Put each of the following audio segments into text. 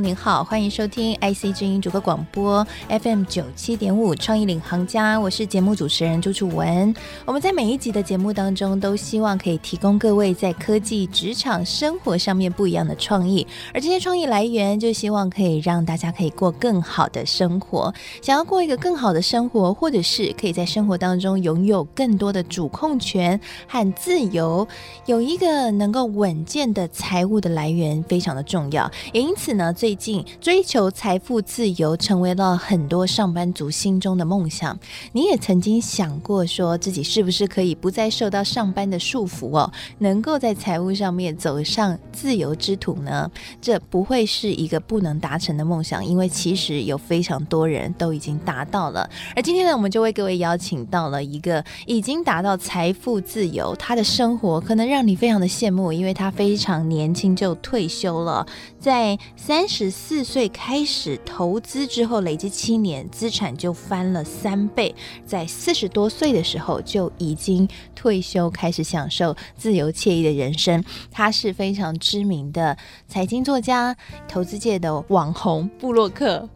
您好，欢迎收听 IC 之音主播广播 FM 九七点五创意领航家，我是节目主持人朱楚文。我们在每一集的节目当中，都希望可以提供各位在科技、职场、生活上面不一样的创意，而这些创意来源，就希望可以让大家可以过更好的生活。想要过一个更好的生活，或者是可以在生活当中拥有更多的主控权和自由，有一个能够稳健的财务的来源，非常的重要。也因此呢。最近追求财富自由成为了很多上班族心中的梦想。你也曾经想过，说自己是不是可以不再受到上班的束缚哦，能够在财务上面走上自由之途呢？这不会是一个不能达成的梦想，因为其实有非常多人都已经达到了。而今天呢，我们就为各位邀请到了一个已经达到财富自由，他的生活可能让你非常的羡慕，因为他非常年轻就退休了，在三。十四岁开始投资之后，累积七年资产就翻了三倍，在四十多岁的时候就已经退休，开始享受自由惬意的人生。他是非常知名的财经作家、投资界的网红布洛克，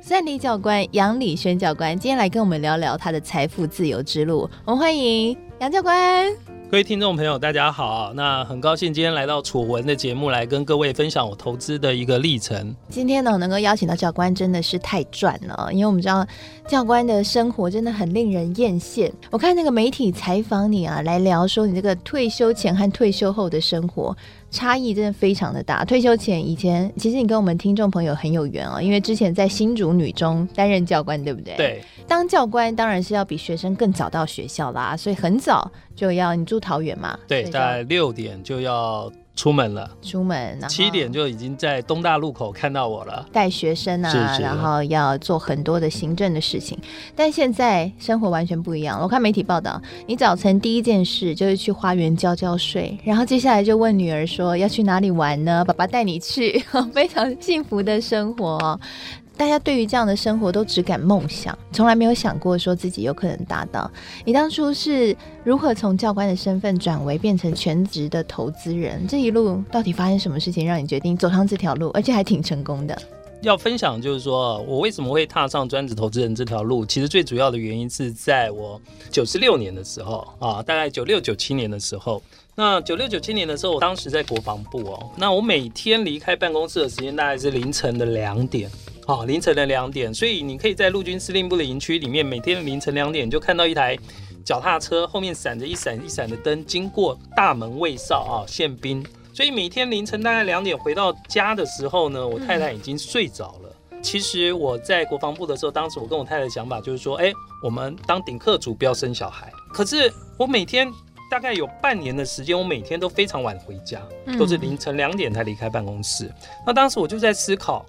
三里教官杨礼轩教官，今天来跟我们聊聊他的财富自由之路。我们欢迎杨教官。各位听众朋友，大家好！那很高兴今天来到楚文的节目，来跟各位分享我投资的一个历程。今天呢，能够邀请到教官真的是太赚了，因为我们知道教官的生活真的很令人艳羡。我看那个媒体采访你啊，来聊说你这个退休前和退休后的生活。差异真的非常的大。退休前，以前其实你跟我们听众朋友很有缘哦，因为之前在新竹女中担任教官，对不对？对。当教官当然是要比学生更早到学校啦，所以很早就要。你住桃园嘛？对，在六点就要。出门了，出门，七点就已经在东大路口看到我了。带学生啊，是是然后要做很多的行政的事情。但现在生活完全不一样。我看媒体报道，你早晨第一件事就是去花园浇浇水，然后接下来就问女儿说要去哪里玩呢？爸爸带你去，非常幸福的生活。大家对于这样的生活都只敢梦想，从来没有想过说自己有可能达到。你当初是如何从教官的身份转为变成全职的投资人？这一路到底发生什么事情，让你决定走上这条路，而且还挺成功的？要分享就是说我为什么会踏上专职投资人这条路，其实最主要的原因是在我九十六年的时候啊，大概九六九七年的时候。那九六九七年的时候，我当时在国防部哦，那我每天离开办公室的时间大概是凌晨的两点。哦，凌晨的两点，所以你可以在陆军司令部的营区里面，每天凌晨两点就看到一台脚踏车后面闪着一闪一闪的灯，经过大门卫哨啊，宪兵。所以每天凌晨大概两点回到家的时候呢，我太太已经睡着了。其实我在国防部的时候，当时我跟我太太的想法就是说，哎，我们当顶客族，不要生小孩。可是我每天大概有半年的时间，我每天都非常晚回家，都是凌晨两点才离开办公室。那当时我就在思考。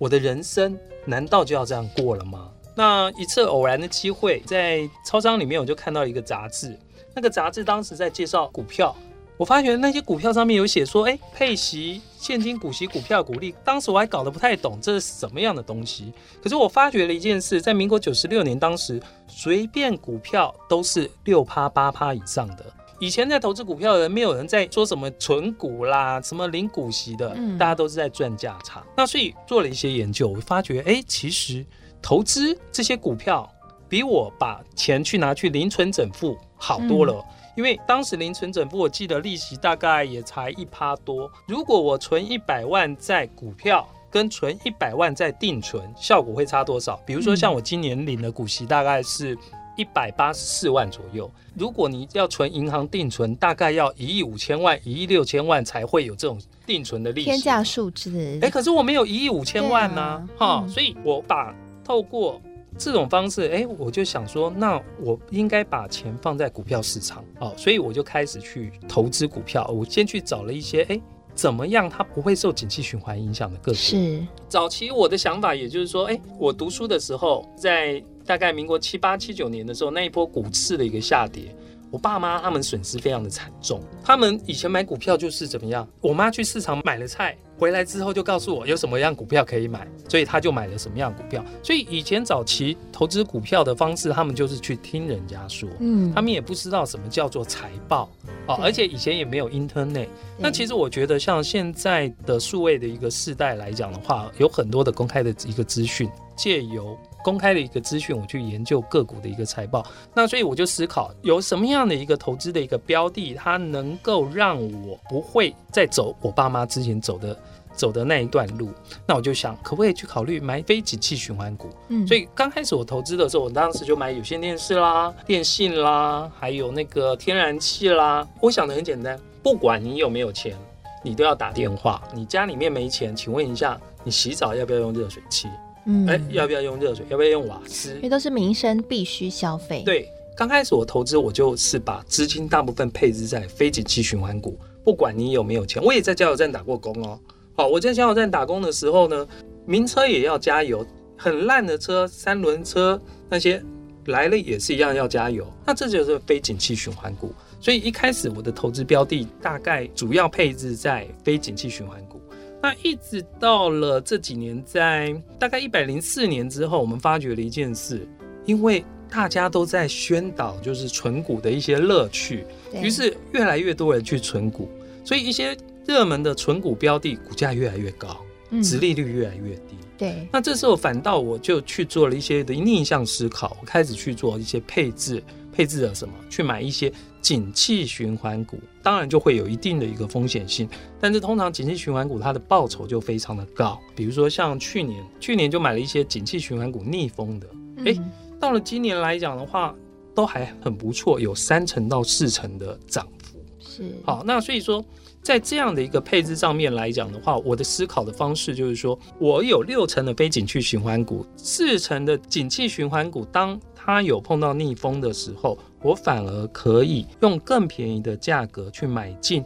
我的人生难道就要这样过了吗？那一次偶然的机会，在超商里面我就看到一个杂志，那个杂志当时在介绍股票，我发觉那些股票上面有写说，哎，配息、现金股息、股票股利。当时我还搞得不太懂这是什么样的东西。可是我发觉了一件事，在民国九十六年，当时随便股票都是六趴八趴以上的。以前在投资股票的人，没有人在说什么存股啦，什么领股息的，大家都是在赚价差。那所以做了一些研究，我发觉，哎，其实投资这些股票比我把钱去拿去零存整付好多了。因为当时零存整付，我记得利息大概也才一趴多。如果我存一百万在股票，跟存一百万在定存，效果会差多少？比如说像我今年领的股息大概是。一百八十四万左右。如果你要存银行定存，大概要一亿五千万、一亿六千万才会有这种定存的利息。天价数字。哎，可是我没有一亿五千万呢、啊，哈、啊嗯，所以我把透过这种方式，哎，我就想说，那我应该把钱放在股票市场，哦，所以我就开始去投资股票。我先去找了一些，哎，怎么样它不会受景气循环影响的个股。是。早期我的想法，也就是说，哎，我读书的时候在。大概民国七八七九年的时候，那一波股市的一个下跌，我爸妈他们损失非常的惨重。他们以前买股票就是怎么样？我妈去市场买了菜回来之后，就告诉我有什么样股票可以买，所以他就买了什么样股票。所以以前早期投资股票的方式，他们就是去听人家说，嗯，他们也不知道什么叫做财报哦，而且以前也没有 Internet。那其实我觉得，像现在的数位的一个世代来讲的话，有很多的公开的一个资讯，借由。公开的一个资讯，我去研究个股的一个财报，那所以我就思考有什么样的一个投资的一个标的，它能够让我不会再走我爸妈之前走的走的那一段路。那我就想，可不可以去考虑买非景气循环股？嗯，所以刚开始我投资的时候，我当时就买有线电视啦、电信啦，还有那个天然气啦。我想的很简单，不管你有没有钱，你都要打电话。你家里面没钱，请问一下，你洗澡要不要用热水器？嗯，哎，要不要用热水？要不要用瓦斯？因为都是民生必须消费。对，刚开始我投资，我就是把资金大部分配置在非景气循环股。不管你有没有钱，我也在加油站打过工哦。好，我在加油站打工的时候呢，名车也要加油，很烂的车，三轮车那些来了也是一样要加油。那这就是非景气循环股。所以一开始我的投资标的大概主要配置在非景气循环股。那一直到了这几年，在大概一百零四年之后，我们发觉了一件事，因为大家都在宣导就是存股的一些乐趣，于是越来越多人去存股，所以一些热门的存股标的股价越来越高，嗯殖利率越来越低。对，那这时候反倒我就去做了一些的逆向思考，我开始去做一些配置，配置了什么？去买一些。景气循环股当然就会有一定的一个风险性，但是通常景气循环股它的报酬就非常的高。比如说像去年，去年就买了一些景气循环股逆风的，哎、嗯，到了今年来讲的话，都还很不错，有三成到四成的涨幅。是，好，那所以说在这样的一个配置上面来讲的话，我的思考的方式就是说，我有六成的非景气循环股，四成的景气循环股，当它有碰到逆风的时候。我反而可以用更便宜的价格去买进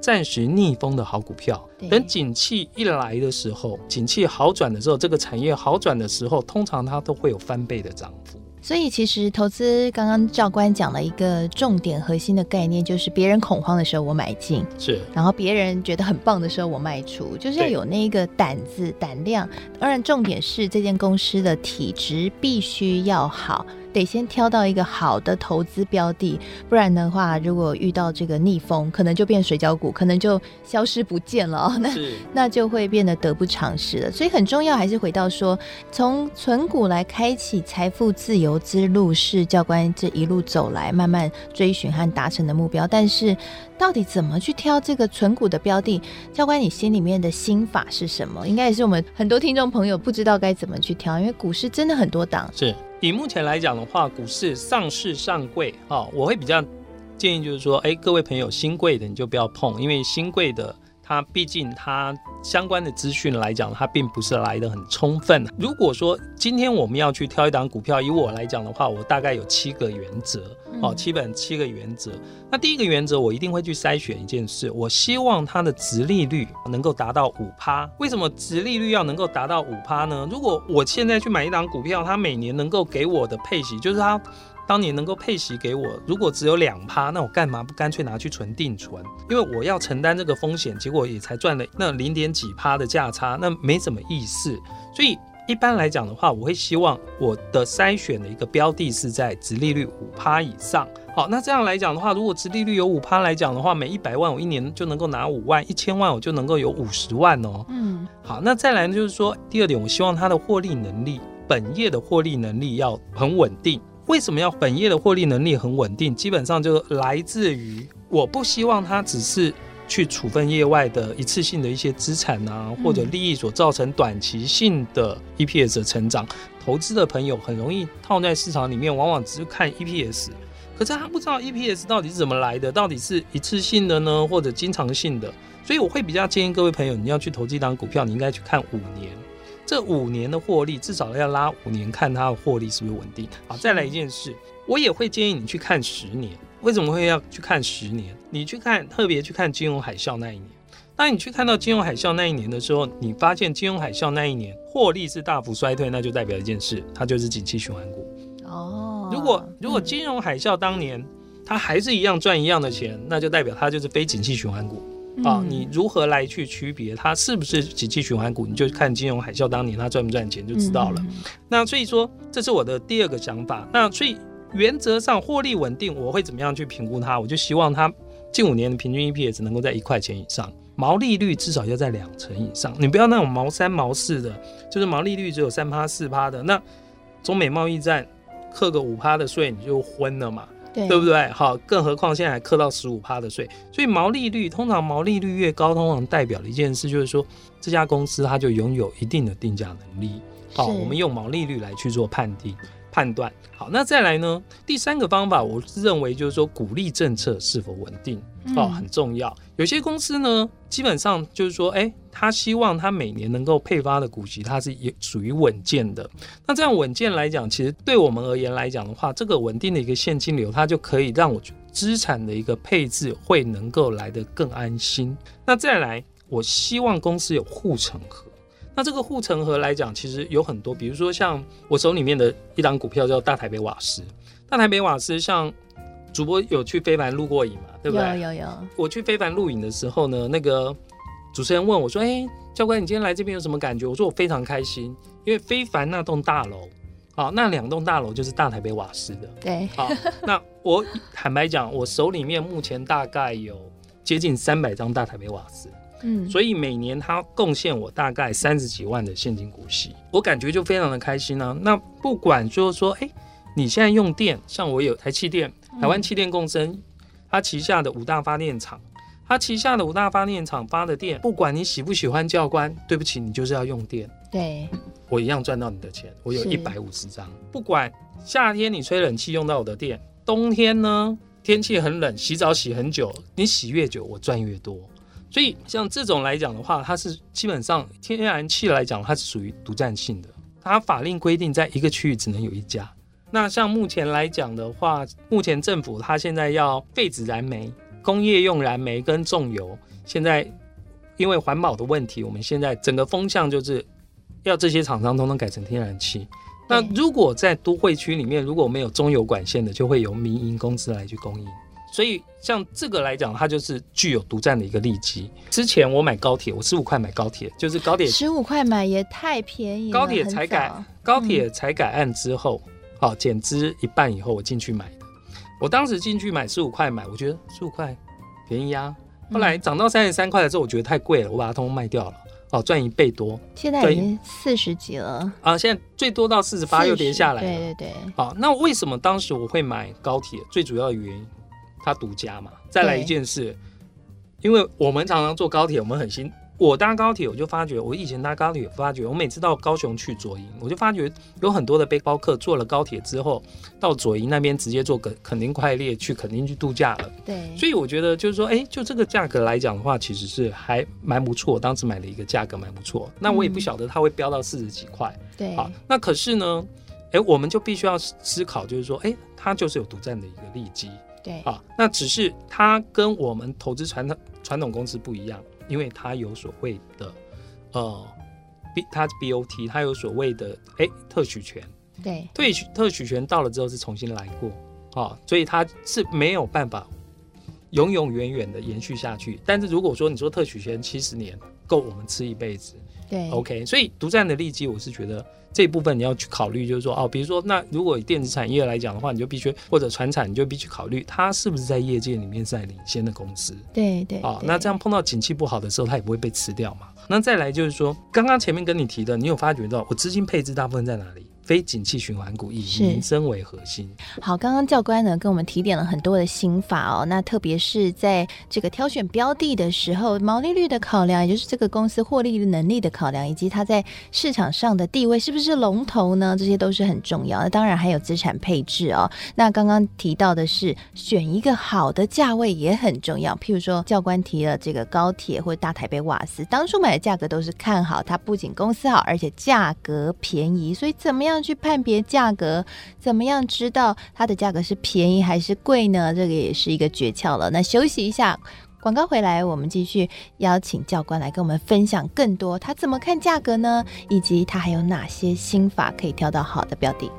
暂时逆风的好股票，等景气一来的时候，景气好转的时候，这个产业好转的时候，通常它都会有翻倍的涨幅。所以其实投资，刚刚教官讲了一个重点核心的概念，就是别人恐慌的时候我买进，是，然后别人觉得很棒的时候我卖出，就是要有那个胆子胆量。当然，重点是这间公司的体质必须要好。得先挑到一个好的投资标的，不然的话，如果遇到这个逆风，可能就变水饺股，可能就消失不见了哦。那那就会变得得不偿失了。所以很重要，还是回到说，从存股来开启财富自由之路，是教官这一路走来慢慢追寻和达成的目标。但是，到底怎么去挑这个存股的标的？教官，你心里面的心法是什么？应该也是我们很多听众朋友不知道该怎么去挑，因为股市真的很多档。是。以目前来讲的话，股市上市上柜啊，我会比较建议就是说，哎，各位朋友，新贵的你就不要碰，因为新贵的。它毕竟它相关的资讯来讲，它并不是来得很充分。如果说今天我们要去挑一档股票，以我来讲的话，我大概有七个原则哦，基本七个原则。那第一个原则，我一定会去筛选一件事，我希望它的殖利率能够达到五趴。为什么殖利率要能够达到五趴呢？如果我现在去买一档股票，它每年能够给我的配息，就是它。当年能够配息给我，如果只有两趴，那我干嘛不干脆拿去存定存？因为我要承担这个风险，结果也才赚了那零点几趴的价差，那没什么意思。所以一般来讲的话，我会希望我的筛选的一个标的是在殖利率五趴以上。好，那这样来讲的话，如果殖利率有五趴来讲的话，每一百万我一年就能够拿五万，一千万我就能够有五十万哦。嗯，好，那再来呢，就是说第二点，我希望它的获利能力，本业的获利能力要很稳定。为什么要本业的获利能力很稳定？基本上就来自于我不希望它只是去处分业外的一次性的一些资产啊，或者利益所造成短期性的 EPS 的成长。投资的朋友很容易套在市场里面，往往只是看 EPS，可是他不知道 EPS 到底是怎么来的，到底是一次性的呢，或者经常性的？所以我会比较建议各位朋友，你要去投资一档股票，你应该去看五年。这五年的获利至少要拉五年，看它的获利是不是稳定。好，再来一件事，我也会建议你去看十年。为什么会要去看十年？你去看，特别去看金融海啸那一年。当你去看到金融海啸那一年的时候，你发现金融海啸那一年获利是大幅衰退，那就代表一件事，它就是景气循环股。哦，如果如果金融海啸当年它还是一样赚一样的钱，那就代表它就是非景气循环股。啊，你如何来去区别它是不是景气循环股？你就看金融海啸当年它赚不赚钱就知道了。那所以说，这是我的第二个想法。那所以原则上获利稳定，我会怎么样去评估它？我就希望它近五年的平均 EPS 能够在一块钱以上，毛利率至少要在两成以上。你不要那种毛三毛四的，就是毛利率只有三趴四趴的。那中美贸易战克个五趴的税，你就昏了嘛。对，对不对？好，更何况现在还课到十五趴的税，所以毛利率通常毛利率越高，通常代表的一件事就是说，这家公司它就拥有一定的定价能力。好，我们用毛利率来去做判定。判断好，那再来呢？第三个方法，我认为就是说，鼓励政策是否稳定哦，很重要。有些公司呢，基本上就是说，哎，他希望他每年能够配发的股息，它是也属于稳健的。那这样稳健来讲，其实对我们而言来讲的话，这个稳定的一个现金流，它就可以让我资产的一个配置会能够来得更安心。那再来，我希望公司有护城河。那这个护城河来讲，其实有很多，比如说像我手里面的一档股票叫大台北瓦斯。大台北瓦斯，像主播有去非凡录过影嘛？对不对？有有有。我去非凡录影的时候呢，那个主持人问我说：“哎，教官，你今天来这边有什么感觉？”我说：“我非常开心，因为非凡那栋大楼，好，那两栋大楼就是大台北瓦斯的。对，好，那我坦白讲，我手里面目前大概有接近三百张大台北瓦斯。”嗯，所以每年他贡献我大概三十几万的现金股息，我感觉就非常的开心呢、啊。那不管就是说，哎，你现在用电，像我有台气电，台湾气电共生，它旗下的五大发电厂，它旗下的五大发电厂发的电，不管你喜不喜欢教官，对不起，你就是要用电。对，我一样赚到你的钱，我有一百五十张。不管夏天你吹冷气用到我的电，冬天呢天气很冷，洗澡洗很久，你洗越久，我赚越多。所以像这种来讲的话，它是基本上天然气来讲，它是属于独占性的。它法令规定，在一个区域只能有一家。那像目前来讲的话，目前政府它现在要废止燃煤、工业用燃煤跟重油。现在因为环保的问题，我们现在整个风向就是要这些厂商通通改成天然气。那如果在都会区里面如果没有中油管线的，就会由民营公司来去供应。所以像这个来讲，它就是具有独占的一个利基。之前我买高铁，我十五块买高铁，就是高铁十五块买也太便宜了。高铁才改，高铁才改案之后，好减资一半以后，我进去买的。我当时进去买十五块买，我觉得十五块便宜啊。后来涨到三十三块的时候，我觉得太贵了，我把它通通卖掉了。哦，赚一倍多，现在已经四十几了啊！现在最多到四十八，又跌下来了。对对对。好，那为什么当时我会买高铁？最主要的原因。它独家嘛，再来一件事，因为我们常常坐高铁，我们很新。我搭高铁，我就发觉，我以前搭高铁，发觉我每次到高雄去左营，我就发觉有很多的背包客坐了高铁之后，到左营那边直接坐肯肯定快列去肯定去度假了。对，所以我觉得就是说，哎，就这个价格来讲的话，其实是还蛮不错。当时买了一个价格蛮不错，那我也不晓得它会飙到四十几块。对，好，那可是呢，哎，我们就必须要思考，就是说，哎，它就是有独占的一个利基。对啊，那只是它跟我们投资传统传统公司不一样，因为它有所谓的呃，B 它 BOT，它有所谓的哎特许权。对，特许特许权到了之后是重新来过啊，所以它是没有办法永永远远的延续下去。但是如果说你说特许权七十年够我们吃一辈子，对，OK，所以独占的利基，我是觉得。这一部分你要去考虑，就是说哦，比如说那如果以电子产业来讲的话，你就必须或者传产，你就必须考虑它是不是在业界里面在领先的公司。对对。啊、哦，那这样碰到景气不好的时候，它也不会被吃掉嘛。那再来就是说，刚刚前面跟你提的，你有发觉到我资金配置大部分在哪里？非景气循环股，以民生为核心。好，刚刚教官呢跟我们提点了很多的心法哦。那特别是在这个挑选标的的时候，毛利率的考量，也就是这个公司获利能力的考量，以及它在市场上的地位是不是龙头呢？这些都是很重要那。当然还有资产配置哦。那刚刚提到的是选一个好的价位也很重要。譬如说教官提了这个高铁或者大台北瓦斯，当初买的价格都是看好它，不仅公司好，而且价格便宜。所以怎么样？去判别价格，怎么样知道它的价格是便宜还是贵呢？这个也是一个诀窍了。那休息一下，广告回来，我们继续邀请教官来跟我们分享更多，他怎么看价格呢？以及他还有哪些心法可以挑到好的标的？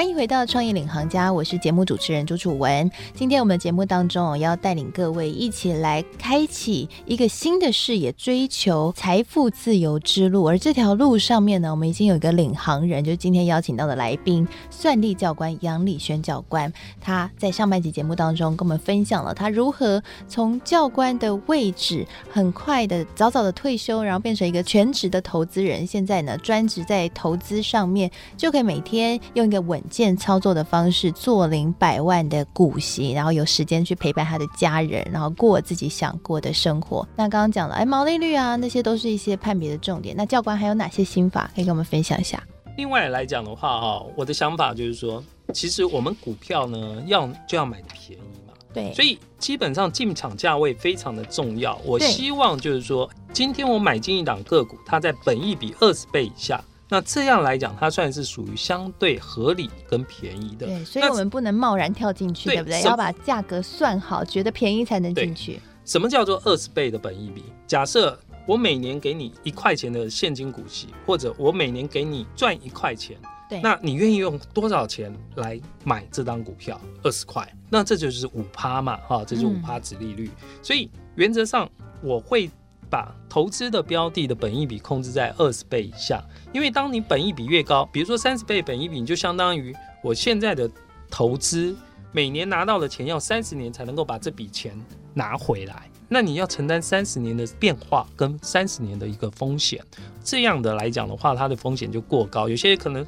欢迎回到创业领航家，我是节目主持人朱楚文。今天我们的节目当中，要带领各位一起来开启一个新的视野，追求财富自由之路。而这条路上面呢，我们已经有一个领航人，就是今天邀请到的来宾——算力教官杨礼轩教官。他在上半集节目当中跟我们分享了他如何从教官的位置很快的早早的退休，然后变成一个全职的投资人。现在呢，专职在投资上面，就可以每天用一个稳健操作的方式坐领百万的股息，然后有时间去陪伴他的家人，然后过自己想过的生活。那刚刚讲了，哎，毛利率啊，那些都是一些判别的重点。那教官还有哪些心法可以跟我们分享一下？另外来讲的话，哈，我的想法就是说，其实我们股票呢，要就要买的便宜嘛。对。所以基本上进场价位非常的重要。我希望就是说，今天我买进一档个股，它在本益比二十倍以下。那这样来讲，它算是属于相对合理跟便宜的。对，所以我们不能贸然跳进去，对，不对？要把价格算好，觉得便宜才能进去。什么叫做二十倍的本益比？假设我每年给你一块钱的现金股息，或者我每年给你赚一块钱，对，那你愿意用多少钱来买这张股票？二十块，那这就是五趴嘛，哈，这就是五趴值利率。嗯。所以原则上我会。把投资的标的的本益比控制在二十倍以下，因为当你本益比越高，比如说三十倍本益比，你就相当于我现在的投资每年拿到的钱要三十年才能够把这笔钱拿回来，那你要承担三十年的变化跟三十年的一个风险，这样的来讲的话，它的风险就过高，有些可能。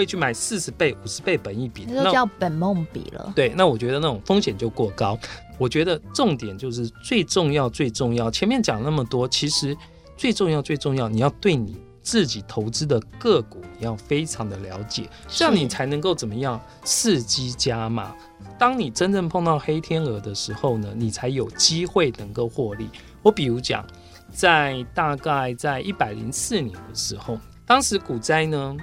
会去买四十倍、五十倍本益比，那叫本梦比了。对，那我觉得那种风险就过高。我觉得重点就是最重要、最重要。前面讲那么多，其实最重要、最重要，你要对你自己投资的个股，你要非常的了解，这样你才能够怎么样伺机加码。当你真正碰到黑天鹅的时候呢，你才有机会能够获利。我比如讲，在大概在一百零四年的时候，当时股灾呢。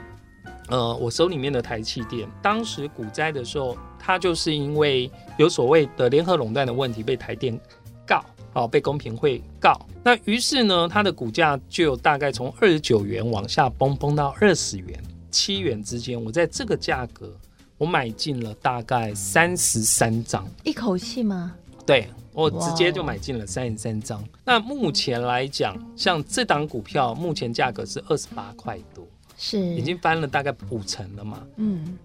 呃，我手里面的台气电，当时股灾的时候，它就是因为有所谓的联合垄断的问题，被台电告，哦，被公平会告。那于是呢，它的股价就大概从二十九元往下崩，崩到二十元、七元之间。我在这个价格，我买进了大概三十三张，一口气吗？对，我直接就买进了三十三张。那目前来讲，像这档股票，目前价格是二十八块多。是已经翻了大概五成了嘛？嗯，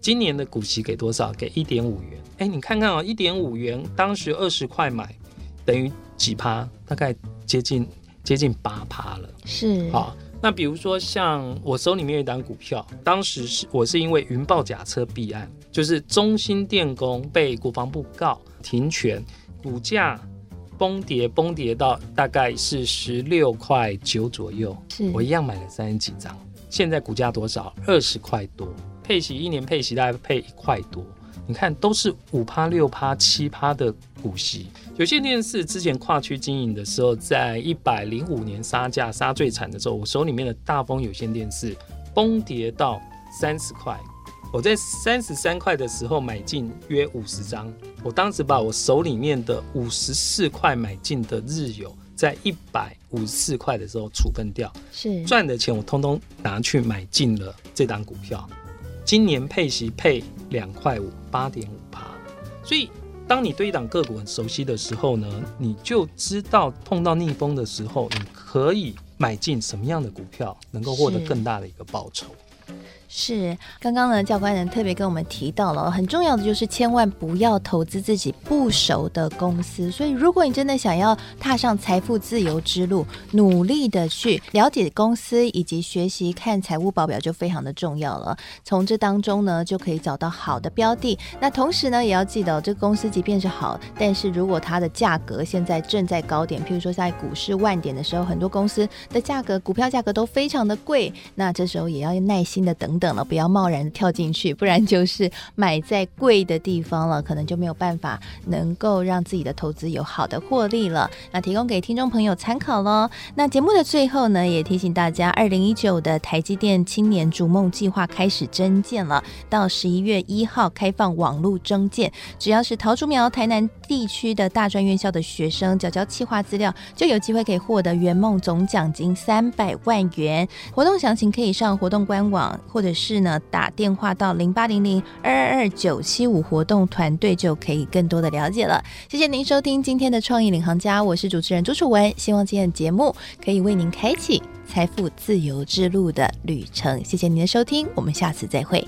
今年的股息给多少？给一点五元。哎，你看看啊、哦，一点五元，当时二十块买，等于几趴？大概接近接近八趴了。是好，那比如说像我手里面有一档股票，当时是我是因为云豹假车弊案，就是中兴电工被国防部告停权，股价崩跌崩跌到大概是十六块九左右。是我一样买了三十几张。现在股价多少？二十块多，配息一年配息大概配一块多。你看，都是五趴、六趴、七趴的股息。有线电视之前跨区经营的时候，在一百零五年杀价杀最惨的时候，我手里面的大丰有线电视崩跌到三十块。我在三十三块的时候买进约五十张，我当时把我手里面的五十四块买进的日友。在一百五十四块的时候处分掉，是赚的钱我通通拿去买进了这档股票，今年配息配两块五，八点五趴。所以当你对一档个股很熟悉的时候呢，你就知道碰到逆风的时候，你可以买进什么样的股票，能够获得更大的一个报酬。是，刚刚呢，教官呢特别跟我们提到了，很重要的就是千万不要投资自己不熟的公司。所以，如果你真的想要踏上财富自由之路，努力的去了解公司以及学习看财务报表，就非常的重要了。从这当中呢，就可以找到好的标的。那同时呢，也要记得，这个公司即便是好，但是如果它的价格现在正在高点，譬如说在股市万点的时候，很多公司的价格、股票价格都非常的贵，那这时候也要耐心的等等。了，不要贸然跳进去，不然就是买在贵的地方了，可能就没有办法能够让自己的投资有好的获利了。那提供给听众朋友参考喽。那节目的最后呢，也提醒大家，二零一九的台积电青年逐梦计划开始征件了，到十一月一号开放网络征件，只要是桃竹苗、台南地区的大专院校的学生缴交企划资料，就有机会可以获得圆梦总奖金三百万元。活动详情可以上活动官网，或者是呢打电话到零八零零二二二九七五，活动团队就可以更多的了解了。谢谢您收听今天的创意领航家，我是主持人朱楚文，希望今天的节目可以为您开启财富自由之路的旅程。谢谢您的收听，我们下次再会。